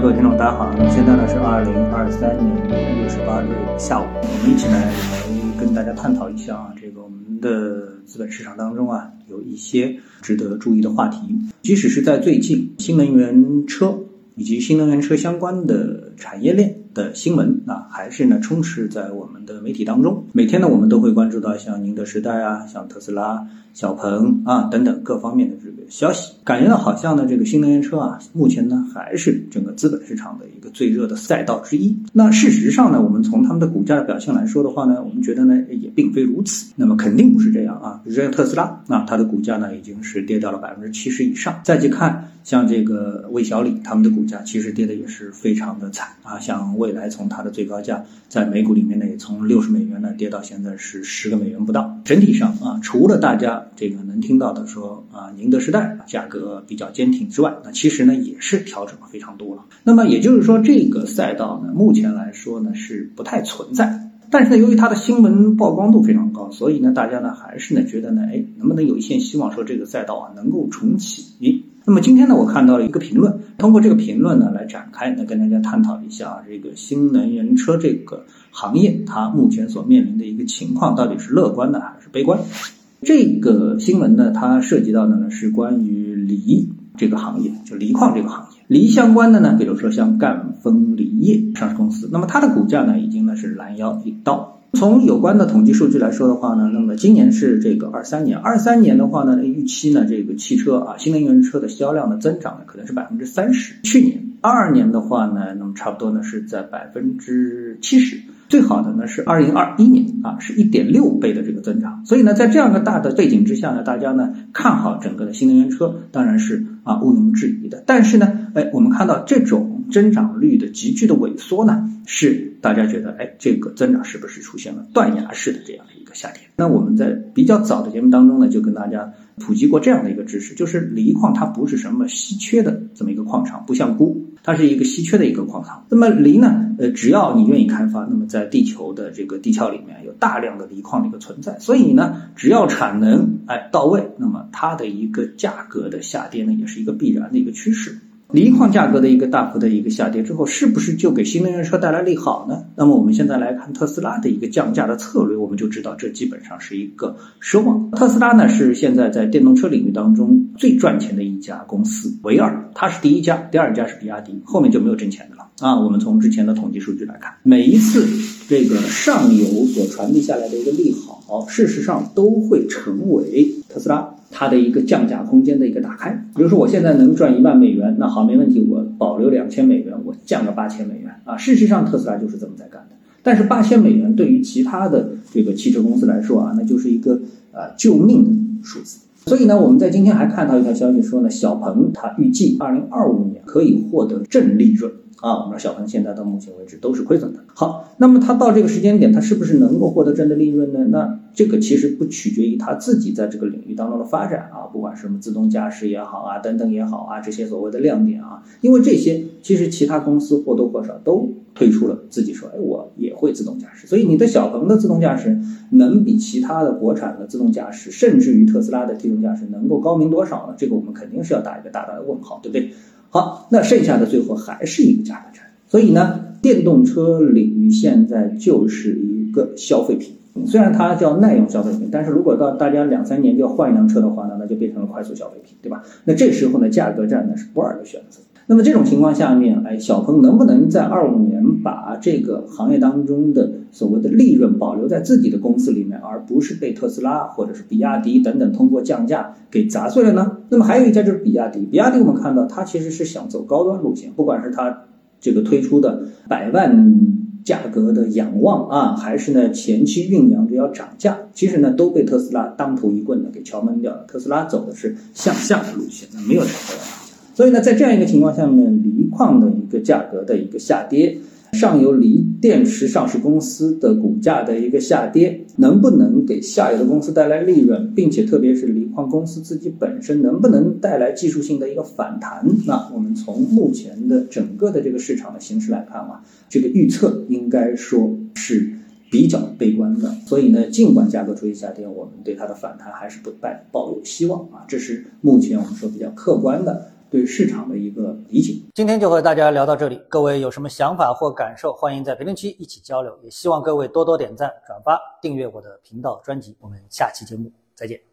各位听众，大家好。现在呢是二零二三年六月十八日下午，我们一起来来跟大家探讨一下啊，这个我们的资本市场当中啊，有一些值得注意的话题。即使是在最近，新能源车以及新能源车相关的产业链。的新闻啊，还是呢充斥在我们的媒体当中。每天呢，我们都会关注到像宁德时代啊、像特斯拉、小鹏啊等等各方面的消息。感觉到好像呢，这个新能源车啊，目前呢还是整个资本市场的一个最热的赛道之一。那事实上呢，我们从他们的股价的表现来说的话呢，我们觉得呢也并非如此。那么肯定不是这样啊。比如说特斯拉啊，它的股价呢已经是跌掉了百分之七十以上。再去看像这个魏小李他们的股价，其实跌的也是非常的惨啊。像未来从它的最高价在美股里面呢，也从六十美元呢跌到现在是十个美元不到。整体上啊，除了大家这个能听到的说啊，宁德时代价格比较坚挺之外，那其实呢也是调整了非常多了。那么也就是说，这个赛道呢，目前来说呢是不太存在。但是呢，由于它的新闻曝光度非常高，所以呢，大家呢还是呢觉得呢，哎，能不能有一线希望说这个赛道啊能够重启？那么今天呢，我看到了一个评论，通过这个评论呢来展开，来跟大家探讨一下这个新能源车这个行业它目前所面临的一个情况到底是乐观的还是悲观？这个新闻呢，它涉及到的呢是关于锂这个行业，就锂矿这个行业，锂相关的呢，比如说像赣锋锂业上市公司，那么它的股价呢已经呢是拦腰一刀。从有关的统计数据来说的话呢，那么今年是这个二三年，二三年的话呢，预期呢这个汽车啊，新能源车的销量的增长呢可能是百分之三十。去年二二年的话呢，那么差不多呢是在百分之七十。最好的呢是二零二一年啊，是一点六倍的这个增长。所以呢，在这样的大的背景之下呢，大家呢看好整个的新能源车，当然是啊毋庸置疑的。但是呢，哎，我们看到这种增长率的急剧的萎缩呢，是大家觉得哎，这个增长是不是出现了断崖式的这样的一下跌？那我们在比较早的节目当中呢，就跟大家普及过这样的一个知识，就是锂矿它不是什么稀缺的这么一个矿场，不像钴。它是一个稀缺的一个矿场。那么锂呢？呃，只要你愿意开发，那么在地球的这个地壳里面有大量的锂矿的一个存在。所以呢，只要产能哎到位，那么它的一个价格的下跌呢，也是一个必然的一个趋势。锂矿价格的一个大幅的一个下跌之后，是不是就给新能源车带来利好呢？那么我们现在来看特斯拉的一个降价的策略，我们就知道这基本上是一个奢望。特斯拉呢是现在在电动车领域当中最赚钱的一家公司，唯二，它是第一家，第二家是比亚迪，后面就没有挣钱的了啊。我们从之前的统计数据来看，每一次这个上游所传递下来的一个利好，事实上都会成为特斯拉。它的一个降价空间的一个打开，比如说我现在能赚一万美元，那好，没问题，我保留两千美元，我降个八千美元啊。事实上，特斯拉就是这么在干的。但是八千美元对于其他的这个汽车公司来说啊，那就是一个呃救命的数字。所以呢，我们在今天还看到一条消息说呢，小鹏它预计二零二五年可以获得正利润。啊，我们说小鹏现在到目前为止都是亏损的。好，那么它到这个时间点，它是不是能够获得正的利润呢？那这个其实不取决于它自己在这个领域当中的发展啊，不管什么自动驾驶也好啊，等等也好啊，这些所谓的亮点啊，因为这些其实其他公司或多或少都推出了自己说，哎，我也会自动驾驶。所以你的小鹏的自动驾驶能比其他的国产的自动驾驶，甚至于特斯拉的自动驾驶能够高明多少呢？这个我们肯定是要打一个大大的问号，对不对？好，那剩下的最后还是一个价格战。所以呢，电动车领域现在就是一个消费品，虽然它叫耐用消费品，但是如果到大家两三年就要换一辆车的话呢，那就变成了快速消费品，对吧？那这时候呢，价格战呢是不二的选择。那么这种情况下面，哎，小鹏能不能在二五年把这个行业当中的所谓的利润保留在自己的公司里面，而不是被特斯拉或者是比亚迪等等通过降价给砸碎了呢？那么还有一家就是比亚迪，比亚迪我们看到它其实是想走高端路线，不管是它这个推出的百万价格的仰望啊，还是呢前期酝酿着要涨价，其实呢都被特斯拉当头一棍的给敲闷掉了。特斯拉走的是向下的路线，那没有涨价。所以呢，在这样一个情况下面，锂矿的一个价格的一个下跌，上游锂电池上市公司的股价的一个下跌，能不能给下游的公司带来利润，并且特别是锂矿公司自己本身能不能带来技术性的一个反弹？那我们从目前的整个的这个市场的形势来看啊，这个预测应该说是比较悲观的。所以呢，尽管价格出现下跌，我们对它的反弹还是不败抱有希望啊。这是目前我们说比较客观的。对市场的一个理解。今天就和大家聊到这里，各位有什么想法或感受，欢迎在评论区一起交流。也希望各位多多点赞、转发、订阅我的频道专辑。我们下期节目再见。